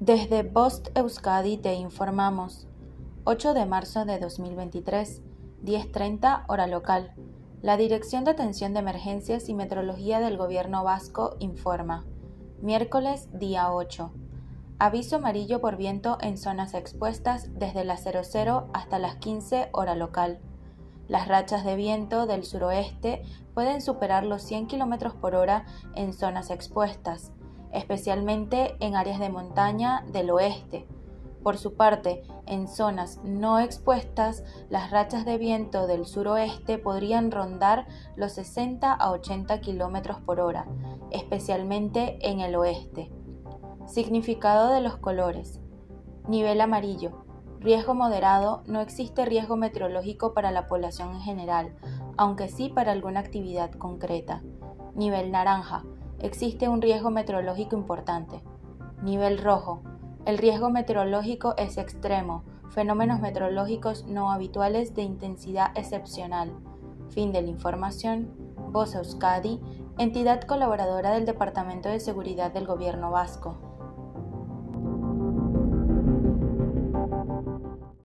Desde Post Euskadi te informamos. 8 de marzo de 2023, 10.30 hora local. La Dirección de Atención de Emergencias y Metrología del Gobierno Vasco informa. Miércoles, día 8. Aviso amarillo por viento en zonas expuestas desde las 00 hasta las 15 hora local. Las rachas de viento del suroeste pueden superar los 100 km por hora en zonas expuestas especialmente en áreas de montaña del oeste. Por su parte, en zonas no expuestas, las rachas de viento del suroeste podrían rondar los 60 a 80 km por hora, especialmente en el oeste. Significado de los colores. Nivel amarillo. Riesgo moderado. No existe riesgo meteorológico para la población en general, aunque sí para alguna actividad concreta. Nivel naranja existe un riesgo meteorológico importante. Nivel rojo. El riesgo meteorológico es extremo, fenómenos meteorológicos no habituales de intensidad excepcional. Fin de la información. Voz Euskadi, entidad colaboradora del Departamento de Seguridad del Gobierno Vasco.